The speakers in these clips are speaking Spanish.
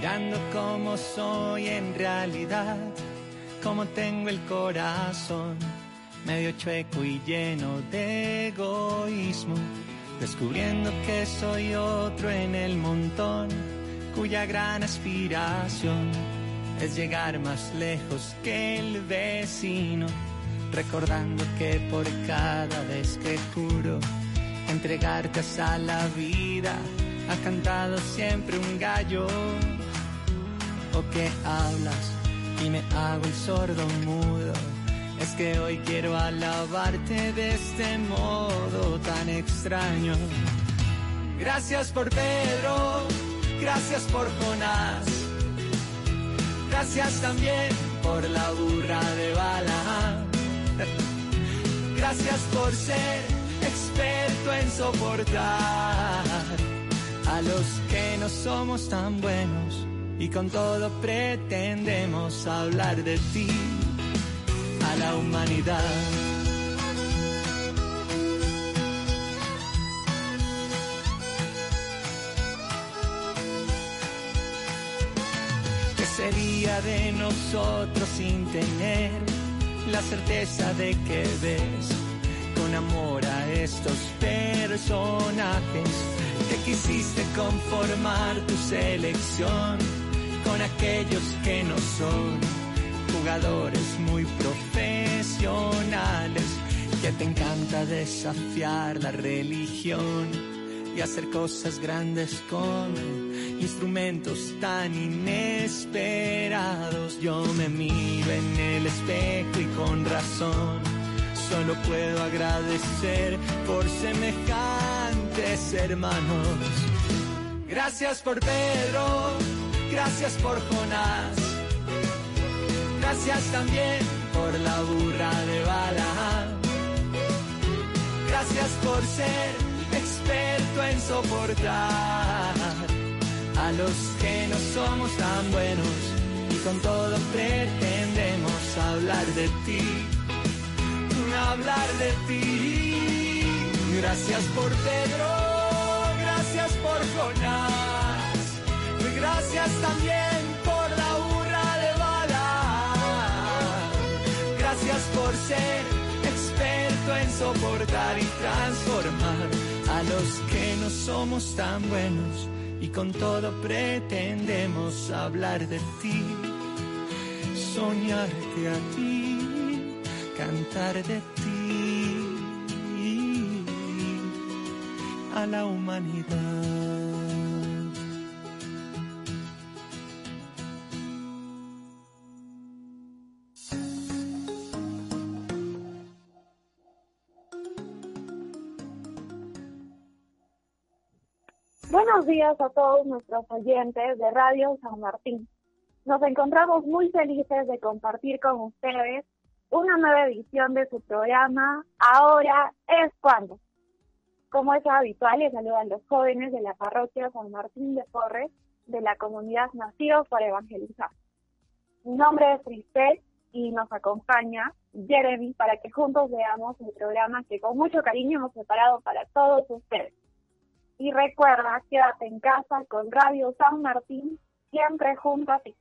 mirando cómo soy en realidad, cómo tengo el corazón medio chueco y lleno de egoísmo, descubriendo que soy otro en el montón, cuya gran aspiración es llegar más lejos que el vecino, recordando que por cada vez que juro entregarte a la vida, ha cantado siempre un gallo, que hablas y me hago el sordo mudo es que hoy quiero alabarte de este modo tan extraño. Gracias por Pedro, gracias por Jonás, gracias también por la burra de bala. Gracias por ser experto en soportar a los que no somos tan buenos y con todo pretendemos hablar de ti a la humanidad. ¿Qué sería de nosotros sin tener la certeza de que ves con amor a estos personajes? Que quisiste conformar tu selección con aquellos que no son jugadores muy profesionales que te encanta desafiar la religión y hacer cosas grandes con instrumentos tan inesperados. Yo me miro en el espejo y con razón solo puedo agradecer por semejantes hermanos. Gracias por Pedro, gracias por Jonás Gracias también por la burra de bala. Gracias por ser experto en soportar a los que no somos tan buenos y con todo pretendemos hablar de ti, hablar de ti. Gracias por Pedro, gracias por Jonás, gracias también Gracias por ser experto en soportar y transformar a los que no somos tan buenos y con todo pretendemos hablar de ti, soñarte a ti, cantar de ti. A la humanidad. Buenos días a todos nuestros oyentes de Radio San Martín. Nos encontramos muy felices de compartir con ustedes una nueva edición de su programa Ahora es cuando. Como es habitual, les saludan los jóvenes de la parroquia San Martín de Porres de la comunidad Nacidos para Evangelizar. Mi nombre es Cristel y nos acompaña Jeremy para que juntos veamos el programa que con mucho cariño hemos preparado para todos ustedes. Y recuerda, quédate en casa con Radio San Martín, siempre junto a ti.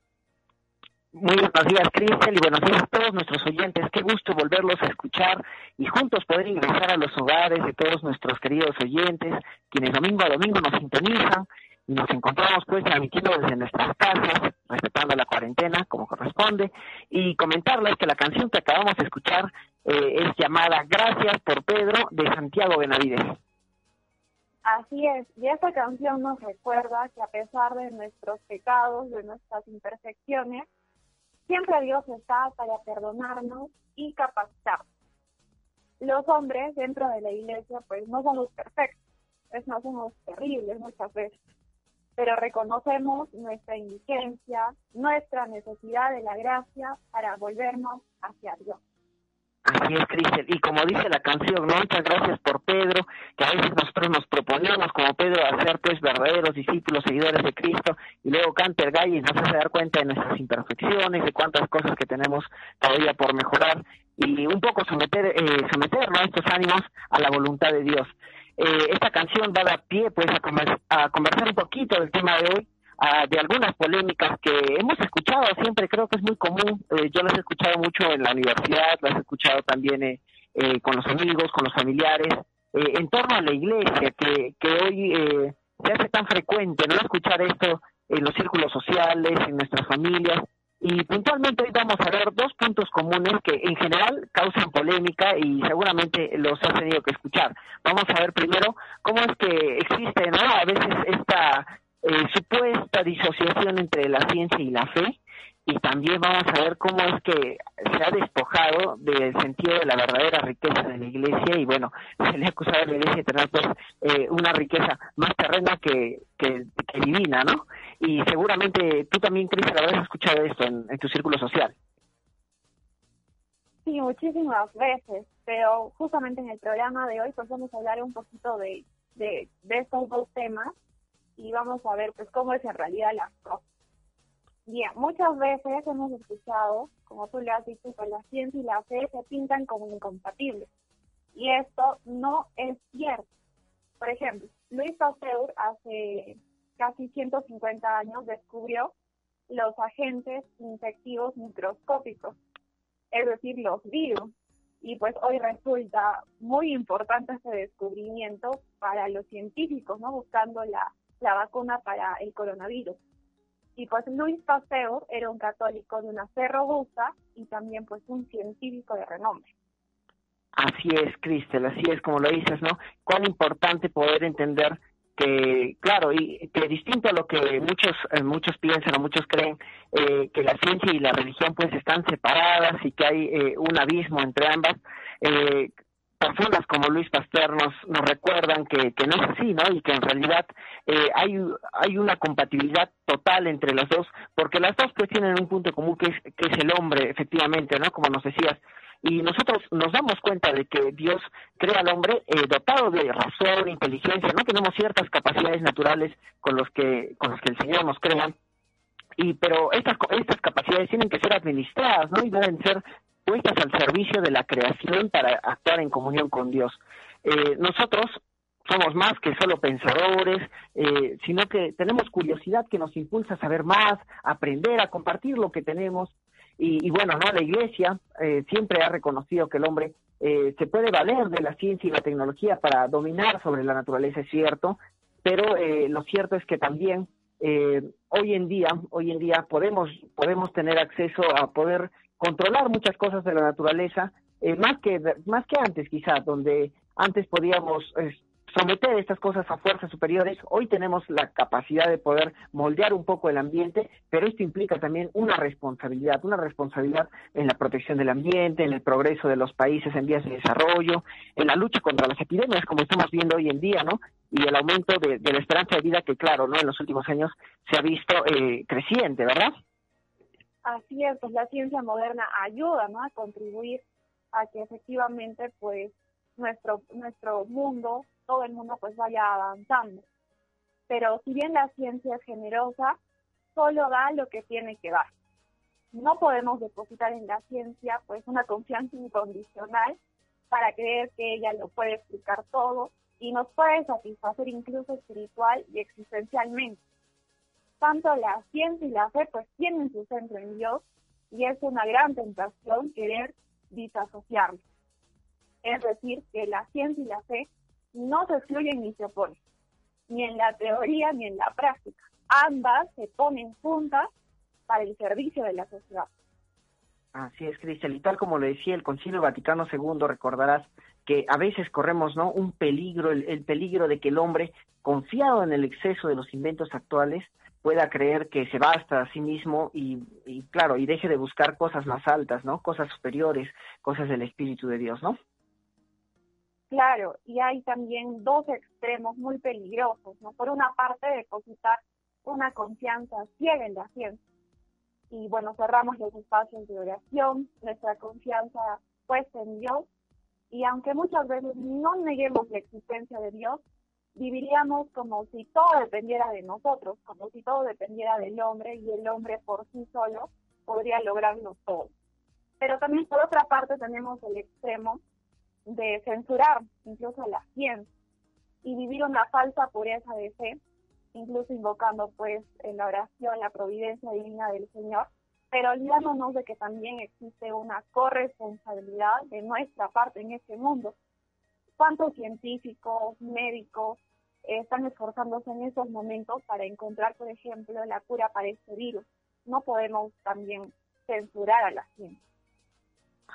Muy buenos días, Cristel, y buenos días a todos nuestros oyentes. Qué gusto volverlos a escuchar y juntos poder ingresar a los hogares de todos nuestros queridos oyentes, quienes domingo a domingo nos sintonizan y nos encontramos pues transmitiendo desde nuestras casas, respetando la cuarentena como corresponde, y comentarles que la canción que acabamos de escuchar eh, es llamada Gracias por Pedro de Santiago Benavides. Así es, y esta canción nos recuerda que a pesar de nuestros pecados, de nuestras imperfecciones, siempre Dios está para perdonarnos y capacitarnos. Los hombres dentro de la iglesia pues no somos perfectos, pues no somos terribles muchas veces, pero reconocemos nuestra indigencia, nuestra necesidad de la gracia para volvernos hacia Dios. Así es, Cristian. Y como dice la canción, muchas gracias por Pedro, que a veces nosotros nos proponemos como Pedro a ser pues verdaderos discípulos, seguidores de Cristo, y luego canta el gallo y nos hace dar cuenta de nuestras imperfecciones, de cuántas cosas que tenemos todavía por mejorar, y un poco someter, eh, someter nuestros ánimos a la voluntad de Dios. Eh, esta canción va a dar pie pues a, a conversar un poquito del tema de hoy, de algunas polémicas que hemos escuchado siempre, creo que es muy común, eh, yo las he escuchado mucho en la universidad, las he escuchado también eh, eh, con los amigos, con los familiares, en torno a la iglesia, que, que hoy se hace tan frecuente, ¿no? Escuchar esto en los círculos sociales, en nuestras familias, y puntualmente hoy vamos a ver dos puntos comunes que en general causan polémica y seguramente los has tenido que escuchar. Vamos a ver primero cómo es que existe ¿no? a veces esta eh, supuesta disociación entre la ciencia y la fe y también vamos a ver cómo es que se ha despojado del sentido de la verdadera riqueza de la iglesia y bueno, se le ha acusado a la iglesia de tener pues eh, una riqueza más terrena que, que, divina, ¿no? Y seguramente tú también, Cris, habrás escuchado esto en, tu círculo social. Sí, muchísimas veces, pero justamente en el programa de hoy pues vamos a hablar un poquito de, de, de estos dos temas y vamos a ver pues cómo es en realidad las cosas. Bien, muchas veces hemos escuchado, como tú le has dicho, que la ciencia y la fe se pintan como incompatibles. Y esto no es cierto. Por ejemplo, Luis Pasteur hace casi 150 años descubrió los agentes infectivos microscópicos, es decir, los virus. Y pues hoy resulta muy importante este descubrimiento para los científicos, ¿no? Buscando la, la vacuna para el coronavirus. Y pues Luis Pasteur era un católico de una fe robusta y también pues un científico de renombre. Así es, Cristel, así es como lo dices, ¿no? Cuán importante poder entender que, claro, y que distinto a lo que muchos eh, muchos piensan o muchos creen, eh, que la ciencia y la religión pues están separadas y que hay eh, un abismo entre ambas, personas como Luis Pasteur nos, nos recuerdan que, que no es así, ¿no? Y que en realidad eh, hay, hay una compatibilidad total entre las dos, porque las dos pues tienen un punto común que es, que es el hombre, efectivamente, ¿no? Como nos decías. Y nosotros nos damos cuenta de que Dios crea al hombre eh, dotado de razón, inteligencia, ¿no? Tenemos ciertas capacidades naturales con los que, con los que el Señor nos crea y pero estas estas capacidades tienen que ser administradas no y deben ser puestas al servicio de la creación para actuar en comunión con Dios. Eh, nosotros somos más que solo pensadores, eh, sino que tenemos curiosidad que nos impulsa a saber más, a aprender, a compartir lo que tenemos. Y, bueno, no la Iglesia eh, siempre ha reconocido que el hombre se puede valer de la ciencia y la tecnología para dominar sobre la naturaleza, es cierto, pero lo cierto es que también hoy en día, hoy en día podemos podemos tener acceso a poder controlar muchas cosas de la naturaleza, eh, más que más que antes quizás, donde antes podíamos eh, someter estas cosas a fuerzas superiores, hoy tenemos la capacidad de poder moldear un poco el ambiente, pero esto implica también una responsabilidad, una responsabilidad en la protección del ambiente, en el progreso de los países en vías de desarrollo, en la lucha contra las epidemias, como estamos viendo hoy en día, ¿no? Y el aumento de, la esperanza de vida que, claro, ¿no? En los últimos años se ha visto eh, creciente, ¿verdad? Así es, pues la ciencia moderna ayuda, ¿no? A contribuir a que efectivamente, pues, nuestro, nuestro mundo, todo el mundo, pues, vaya avanzando. Pero si bien la ciencia es generosa, solo da lo que tiene que dar. No podemos depositar en la ciencia, pues, una confianza incondicional para creer que ella lo puede explicar todo y nos puede satisfacer incluso espiritual y existencialmente tanto la ciencia y la fe pues tienen su centro en Dios y es una gran tentación querer disasociarlos. Es decir, que la ciencia y la fe no se excluyen ni se oponen, ni en la teoría ni en la práctica. Ambas se ponen juntas para el servicio de la sociedad. Así es, Cristel, y tal como lo decía el Concilio Vaticano II, recordarás que a veces corremos no un peligro, el peligro de que el hombre, confiado en el exceso de los inventos actuales, pueda creer que se basta a sí mismo y, y, claro, y deje de buscar cosas más altas, ¿no? Cosas superiores, cosas del Espíritu de Dios, ¿no? Claro, y hay también dos extremos muy peligrosos, ¿no? Por una parte, depositar una confianza ciega en la ciencia. Y bueno, cerramos los espacios de oración, nuestra confianza puesta en Dios. Y aunque muchas veces no neguemos la existencia de Dios, viviríamos como si todo dependiera de nosotros, como si todo dependiera del hombre y el hombre por sí solo podría lograrlo todo. Pero también por otra parte tenemos el extremo de censurar incluso la ciencia y vivir una falsa pureza de fe incluso invocando pues en la oración la providencia divina del Señor, pero olvidándonos de que también existe una corresponsabilidad de nuestra parte en este mundo. ¿Cuántos científicos, médicos están esforzándose en esos momentos para encontrar, por ejemplo, la cura para este virus? No podemos también censurar a la ciencia.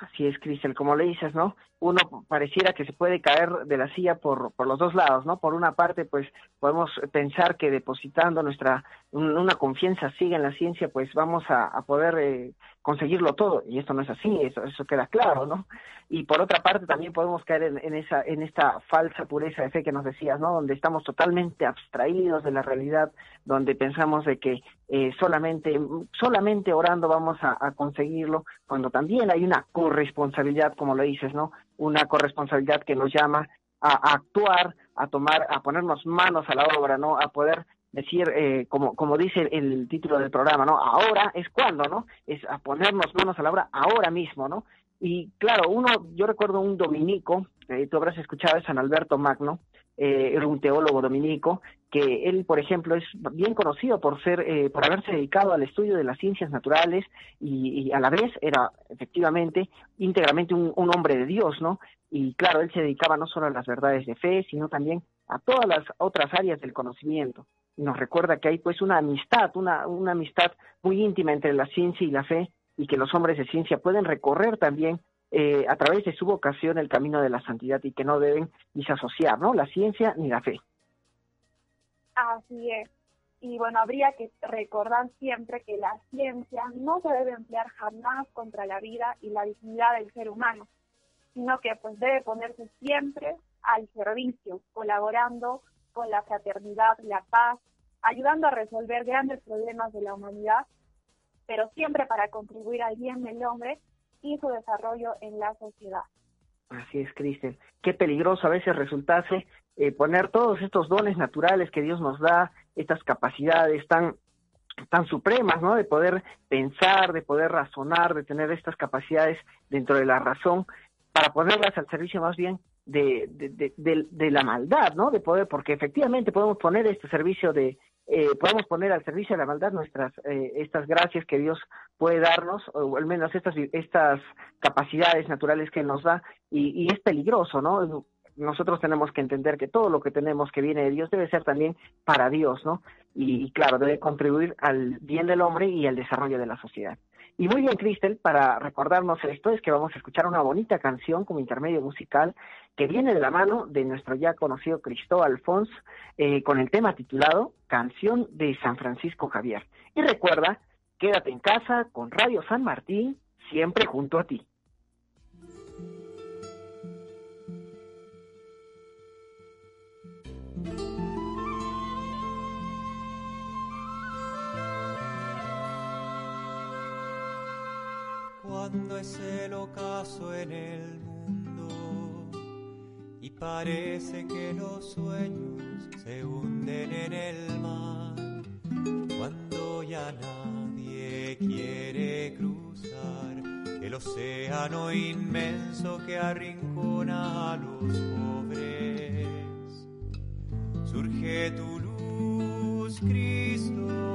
Así es, Cristian, como le dices, ¿no? Uno pareciera que se puede caer de la silla por, por los dos lados, ¿no? Por una parte, pues podemos pensar que depositando nuestra una confianza siga en la ciencia, pues vamos a, poder eh, conseguirlo todo, y esto no es así, eso, eso queda claro, ¿no? Y por otra parte, también podemos caer en, esa en esta falsa pureza de fe que nos decías, ¿no? Donde estamos totalmente abstraídos de la realidad, donde pensamos de que eh, solamente solamente orando vamos a, a conseguirlo, cuando también hay una corresponsabilidad, como lo dices, ¿no? Una corresponsabilidad que nos llama a, actuar, a tomar, a ponernos manos a la obra, ¿no? A poder decir, eh, como, como dice el, título del programa, ¿no? Ahora es cuando, ¿no? Es a ponernos manos a la obra ahora mismo, ¿no? Y claro, uno, yo recuerdo un dominico, eh, tú habrás escuchado, es San Alberto Magno, eh, era un teólogo dominico, que él, por ejemplo, es bien conocido por ser, eh, por haberse dedicado al estudio de las ciencias naturales y, a la vez era efectivamente íntegramente un, hombre de Dios, ¿no? Y claro, él se dedicaba no solo a las verdades de fe, sino también a todas las otras áreas del conocimiento. Nos recuerda que hay pues una amistad, una, una amistad muy íntima entre la ciencia y la fe, y que los hombres de ciencia pueden recorrer también eh, a través de su vocación el camino de la santidad y que no deben disasociar, ¿no? La ciencia ni la fe. Así es. Y bueno, habría que recordar siempre que la ciencia no se debe emplear jamás contra la vida y la dignidad del ser humano, sino que pues debe ponerse siempre al servicio, colaborando con la fraternidad, la paz, ayudando a resolver grandes problemas de la humanidad, pero siempre para contribuir al bien del hombre y su desarrollo en la sociedad. Así es, Cristian. Qué peligroso a veces resultase eh, poner todos estos dones naturales que Dios nos da, estas capacidades tan tan supremas, ¿no? De poder pensar, de poder razonar, de tener estas capacidades dentro de la razón, para ponerlas al servicio más bien de, de, de, de, la maldad, ¿no? De poder, porque efectivamente podemos poner este servicio de, eh, podemos poner al servicio de la maldad nuestras eh, estas gracias que Dios puede darnos o al menos estas estas capacidades naturales que nos da y, y es peligroso no nosotros tenemos que entender que todo lo que tenemos que viene de Dios debe ser también para Dios no y, claro debe contribuir al bien del hombre y al desarrollo de la sociedad y muy bien, Cristel, para recordarnos esto, es que vamos a escuchar una bonita canción como intermedio musical que viene de la mano de nuestro ya conocido Cristóbal Fons eh, con el tema titulado Canción de San Francisco Javier. Y recuerda, quédate en casa con Radio San Martín, siempre junto a ti. Cuando es el ocaso en el mundo. Y parece que los sueños se hunden en el mar, cuando ya nadie quiere cruzar el océano inmenso que arrincona a los pobres, surge tu luz, Cristo,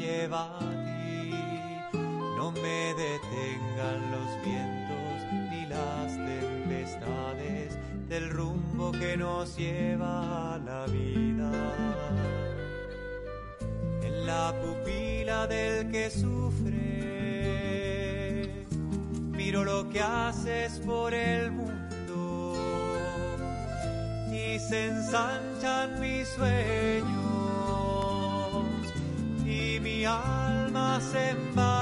lleva ti. No me detengan los vientos ni las tempestades, del rumbo que nos lleva a la vida. En la pupila del que sufre, miro lo que haces por el mundo y se ensanchan mis sueños alma se embarca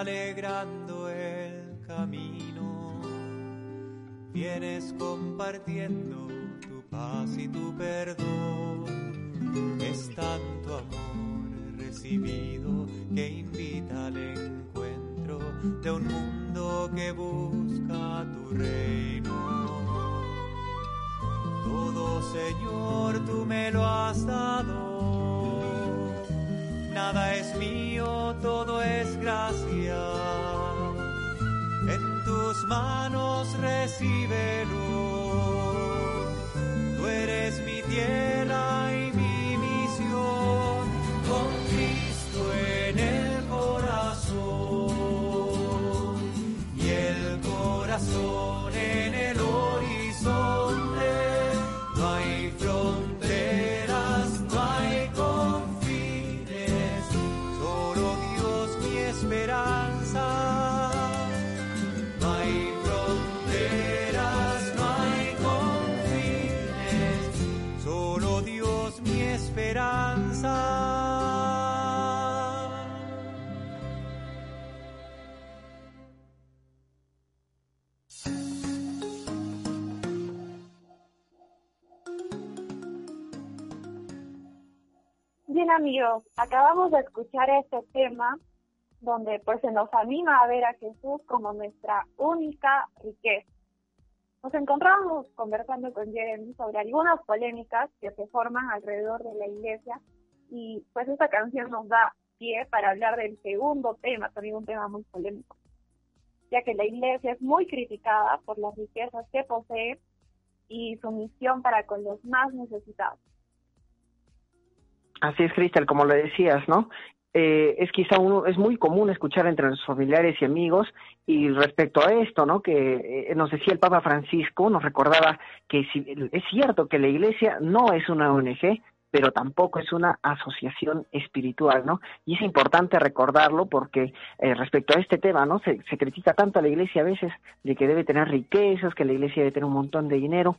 alegrando el camino, vienes compartiendo tu paz y tu perdón. Es tanto amor recibido que invita al encuentro de un mundo que busca Tú amigos, acabamos de escuchar este tema donde pues se nos anima a ver a Jesús como nuestra única riqueza. Nos encontramos conversando con Jeremy sobre algunas polémicas que se forman alrededor de la iglesia y pues esta canción nos da pie para hablar del segundo tema, también un tema muy polémico, ya que la iglesia es muy criticada por las riquezas que posee y su misión para con los más necesitados. Así es, Cristal, como lo decías, ¿no? Eh, es quizá uno, es muy común escuchar entre los familiares y amigos y respecto a esto, ¿no? Que eh, nos decía el Papa Francisco, nos recordaba que si, es cierto que la Iglesia no es una ONG, pero tampoco es una asociación espiritual, ¿no? Y es importante recordarlo porque eh, respecto a este tema, ¿no? Se, se critica tanto a la Iglesia a veces de que debe tener riquezas, que la Iglesia debe tener un montón de dinero,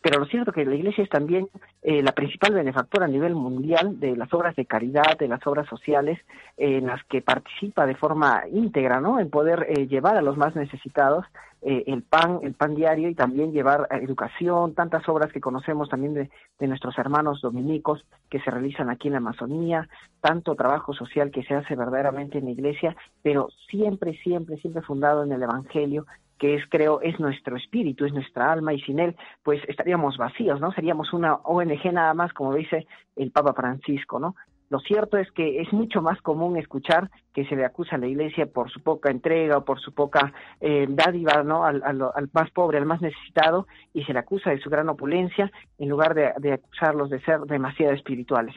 pero lo cierto es que la Iglesia es también eh, la principal benefactora a nivel mundial de las obras de caridad, de las obras sociales, en las que participa de forma íntegra, ¿no? En poder eh, llevar a los más necesitados eh, el pan, el pan diario y también llevar educación, tantas obras que conocemos también de, de nuestros hermanos dominicos que se realizan aquí en la Amazonía, tanto trabajo social que se hace verdaderamente en la Iglesia, pero siempre, siempre, siempre fundado en el Evangelio que es, creo, es nuestro espíritu, es nuestra alma, y sin él, pues estaríamos vacíos, ¿no? Seríamos una ONG nada más, como dice el Papa Francisco, ¿no? Lo cierto es que es mucho más común escuchar que se le acusa a la Iglesia por su poca entrega o por su poca eh, dádiva ¿no? Al, más pobre, al más necesitado, y se le acusa de su gran opulencia en lugar de, de acusarlos de ser demasiado espirituales.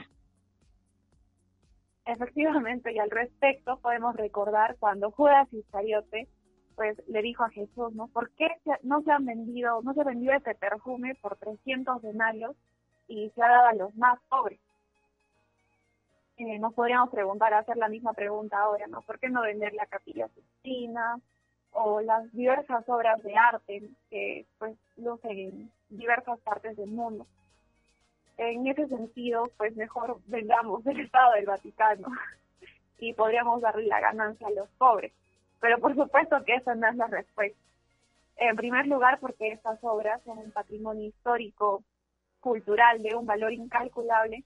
Efectivamente, y al respecto podemos recordar cuando Judas Iscariote pues le dijo a Jesús, ¿no? ¿Por qué no se han vendido, no se vendió ese perfume por 300 denarios y se ha dado a los más pobres? Eh, nos podríamos preguntar, hacer la misma pregunta ahora, ¿no? ¿Por qué no vender la capilla Sistina? o las diversas obras de arte que pues lucen en diversas partes del mundo. En ese sentido, pues mejor vengamos del Estado del Vaticano y podríamos darle la ganancia a los pobres. Pero por supuesto que esa no es la respuesta. En primer lugar, porque estas obras son un patrimonio histórico, cultural de un valor incalculable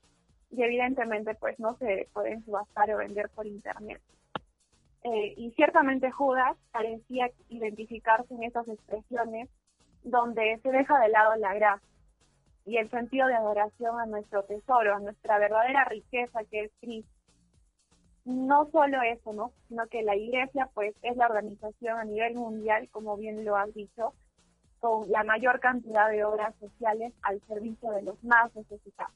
y evidentemente pues no se pueden subastar o vender por internet. Eh, y ciertamente Judas parecía identificarse en esas expresiones donde se deja de lado la gracia y el sentido de adoración a nuestro tesoro, a nuestra verdadera riqueza que es Cristo. No solo eso, ¿no? Sino que la iglesia pues es la organización a nivel mundial, como bien lo has dicho, con la mayor cantidad de obras sociales al servicio de los más necesitados.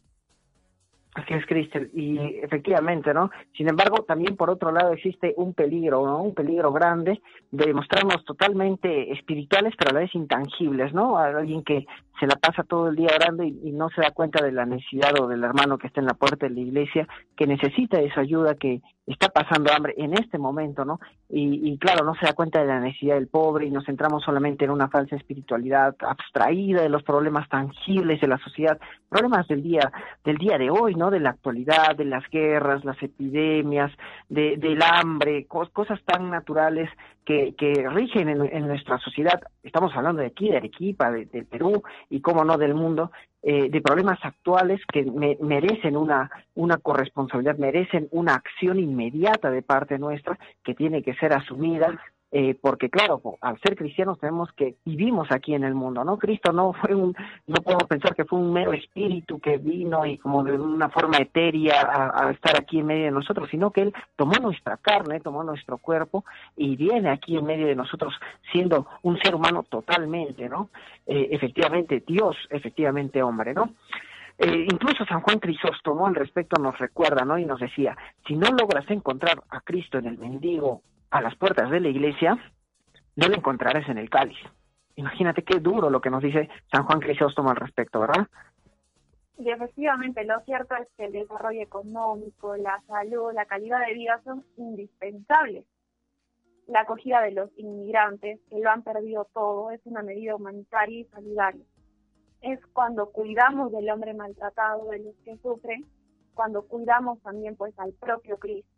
Así es, Cristel, y efectivamente, ¿no? Sin embargo, también por otro lado existe un peligro, ¿no? Un peligro grande de mostrarnos totalmente espirituales, pero a la vez intangibles, ¿no? Alguien que se la pasa todo el día orando y, no se da cuenta de la necesidad o del hermano que está en la puerta de la iglesia, que necesita esa ayuda, que está pasando hambre en este momento, ¿no? Y, y claro, no se da cuenta de la necesidad del pobre y nos centramos solamente en una falsa espiritualidad abstraída de los problemas tangibles de la sociedad, problemas del día, del día de hoy, ¿no? De la actualidad, de las guerras, las epidemias, de, del hambre, cosas tan naturales que, que rigen en, nuestra sociedad. Estamos hablando de aquí, de Arequipa, de, de Perú y, cómo no, del mundo, eh, de problemas actuales que me, merecen una, una corresponsabilidad, merecen una acción inmediata de parte nuestra que tiene que ser asumida eh, porque claro, al ser cristianos tenemos que vivimos aquí en el mundo, ¿no? Cristo no fue un, no podemos pensar que fue un mero espíritu que vino y como de una forma etérea a, estar aquí en medio de nosotros, sino que Él tomó nuestra carne, tomó nuestro cuerpo y viene aquí en medio de nosotros siendo un ser humano totalmente, ¿no? Eh, efectivamente Dios, efectivamente hombre, ¿no? Eh, incluso San Juan Crisóstomo al respecto nos recuerda, ¿no? Y nos decía, si no logras encontrar a Cristo en el mendigo a las puertas de la iglesia, no lo encontrarás en el cáliz. Imagínate qué duro lo que nos dice San Juan Crisóstomo al respecto, ¿verdad? Y efectivamente, lo cierto es que el desarrollo económico, la salud, la calidad de vida son indispensables. La acogida de los inmigrantes, que lo han perdido todo, es una medida humanitaria y solidaria. Es cuando cuidamos del hombre maltratado, de los que sufren, cuando cuidamos también pues al propio Cristo.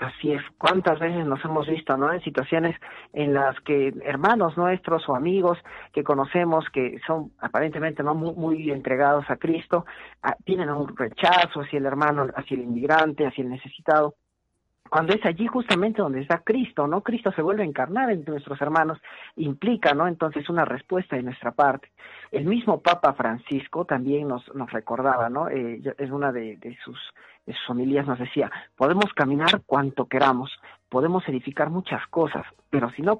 Así es, cuántas veces nos hemos visto, ¿no? En situaciones en las que hermanos nuestros o amigos que conocemos que son aparentemente no muy, muy entregados a Cristo, a, tienen un rechazo hacia el hermano, hacia el inmigrante, hacia el necesitado. Cuando es allí justamente donde está Cristo, ¿no? Cristo se vuelve a encarnar entre nuestros hermanos, implica, ¿no? Entonces una respuesta de nuestra parte. El mismo Papa Francisco también nos, nos recordaba, ¿no? Eh, es una de, sus de sus familias nos decía, podemos caminar cuanto queramos, podemos edificar muchas cosas, pero si no,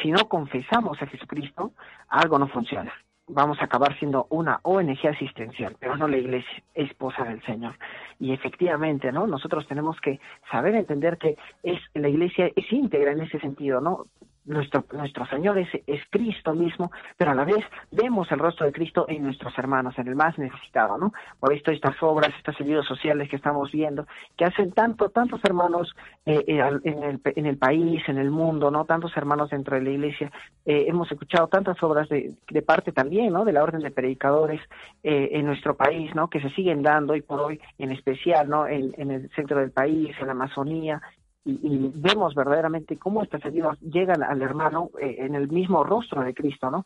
si no confesamos a Jesucristo, algo no funciona. Vamos a acabar siendo una ONG asistencial, pero no la iglesia esposa del Señor. Y efectivamente, ¿no? Nosotros tenemos que saber entender que es la iglesia es íntegra en ese sentido, ¿no? Nuestro, nuestro Señor es, Cristo mismo, pero a la vez vemos el rostro de Cristo en nuestros hermanos, en el más necesitado, ¿no? Por esto estas obras, estas ayudas sociales que estamos viendo, que hacen tanto, tantos hermanos eh, eh, en, el, en el país, en el mundo, ¿no? Tantos hermanos dentro de la iglesia. Eh, hemos escuchado tantas obras de, de, parte también, ¿no? De la orden de predicadores eh, en nuestro país, ¿no? Que se siguen dando y por hoy en especial, ¿no? En, en el centro del país, en la Amazonía, y, y, vemos verdaderamente cómo estas ayudas llegan al hermano eh, en el mismo rostro de Cristo, ¿no?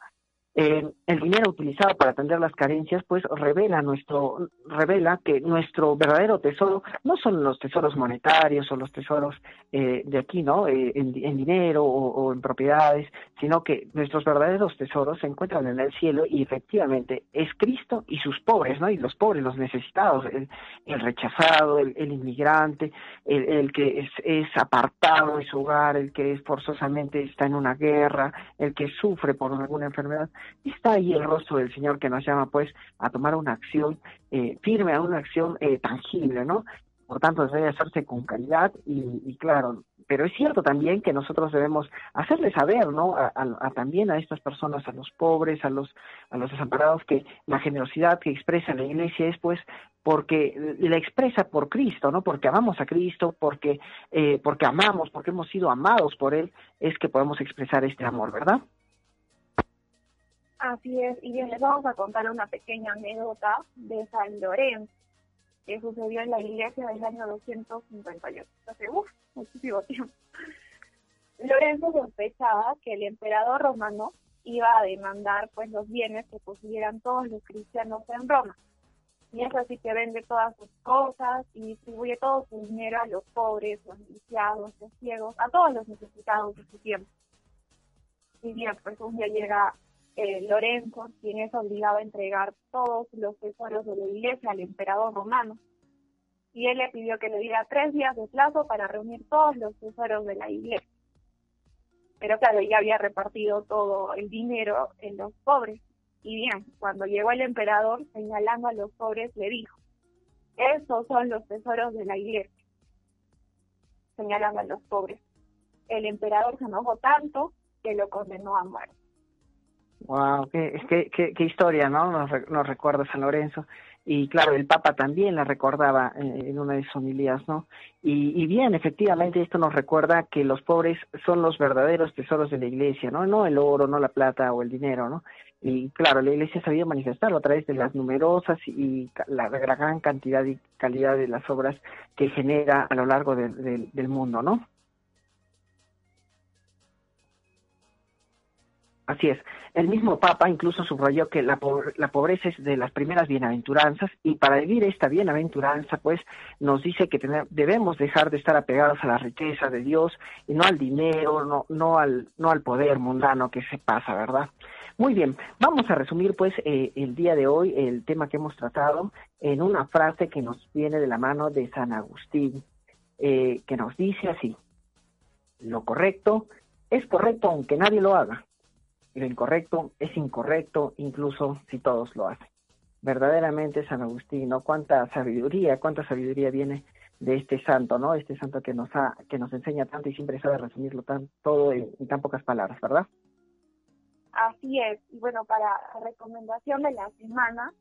Eh, el dinero utilizado para atender las carencias, pues revela nuestro, revela que nuestro verdadero tesoro no son los tesoros monetarios o los tesoros eh, de aquí, ¿no? Eh, en, dinero o, en propiedades, sino que nuestros verdaderos tesoros se encuentran en el cielo y efectivamente es Cristo y sus pobres, ¿no? Y los pobres, los necesitados, el, rechazado, el, inmigrante, el, el, que es, es apartado de su hogar, el que es forzosamente está en una guerra, el que sufre por alguna enfermedad está ahí el rostro del Señor que nos llama pues a tomar una acción eh, firme, a una acción eh, tangible, ¿no? Por tanto, debe hacerse con calidad y, y, claro, pero es cierto también que nosotros debemos hacerle saber, ¿no? A, también a estas personas, a los pobres, a los a los desamparados, que la generosidad que expresa la Iglesia es, pues, porque la expresa por Cristo, ¿no? Porque amamos a Cristo, porque eh, porque amamos, porque hemos sido amados por Él, es que podemos expresar este amor, ¿verdad? Así es, y bien, les vamos a contar una pequeña anécdota de San Lorenzo que sucedió en la iglesia del año 258. Hace, uff, muchísimo tiempo. Lorenzo sospechaba que el emperador romano iba a demandar pues los bienes que poseyeran todos los cristianos en Roma. Y es así que vende todas sus cosas y distribuye todo su dinero a los pobres, los lisiados, los ciegos, a todos los necesitados de su tiempo. Y bien, pues un día llega eh, Lorenzo, quien es obligado a entregar todos los tesoros de la iglesia al emperador romano. Y él le pidió que le diera tres días de plazo para reunir todos los tesoros de la iglesia. Pero claro, ya había repartido todo el dinero en los pobres. Y bien, cuando llegó el emperador, señalando a los pobres, le dijo, esos son los tesoros de la iglesia, señalando a los pobres. El emperador se enojó tanto que lo condenó a muerte. Wow, qué, qué, qué, historia, ¿no? Nos, nos, recuerda San Lorenzo. Y claro, el Papa también la recordaba eh, en una de sus homilías, ¿no? Y, y, bien, efectivamente, esto nos recuerda que los pobres son los verdaderos tesoros de la Iglesia, ¿no? No el oro, no la plata o el dinero, ¿no? Y claro, la Iglesia ha sabido manifestarlo a través de las numerosas y la, gran cantidad y calidad de las obras que genera a lo largo del mundo, ¿no? Así es. El mismo Papa incluso subrayó que la, pobreza es de las primeras bienaventuranzas y para vivir esta bienaventuranza, pues nos dice que debemos dejar de estar apegados a la riqueza de Dios y no al dinero, no, no, al, no al poder mundano que se pasa, ¿verdad? Muy bien, vamos a resumir pues eh, el día de hoy el tema que hemos tratado en una frase que nos viene de la mano de San Agustín, eh, que nos dice así, lo correcto es correcto aunque nadie lo haga lo incorrecto es incorrecto incluso si todos lo hacen. Verdaderamente San Agustín, ¿no? Cuánta sabiduría, cuánta sabiduría viene de este santo, ¿no? Este santo que nos ha, que nos enseña tanto y siempre sabe resumirlo tan, todo en, tan pocas palabras, ¿verdad? Así es. Y bueno, para recomendación de la semana,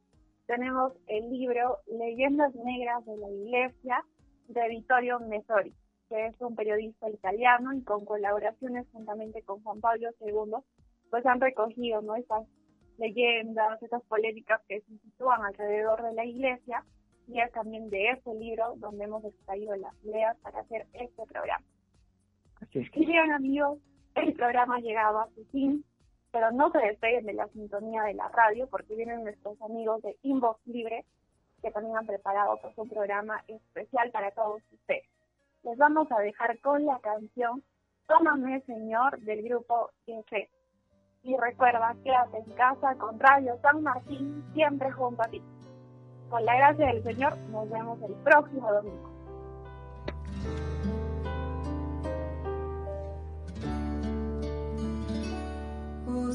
tenemos el libro Leyendas Negras de la Iglesia de Vittorio Messori, que es un periodista italiano y con colaboraciones juntamente con Juan Pablo II pues han recogido ¿no? esas leyendas, esas polémicas que se sitúan alrededor de la iglesia y es también de ese libro donde hemos extraído las ideas para hacer este programa. Así es Y bien amigos, el programa ha llegado a su fin, pero no se despeguen de la sintonía de la radio porque vienen nuestros amigos de Inbox Libre que también han preparado pues, un programa especial para todos ustedes. Les vamos a dejar con la canción Tómame Señor del grupo INFE. Y recuerda, quédate en casa con Radio San Martín, siempre junto a ti. Con la gracia del Señor, nos vemos el próximo domingo. Oh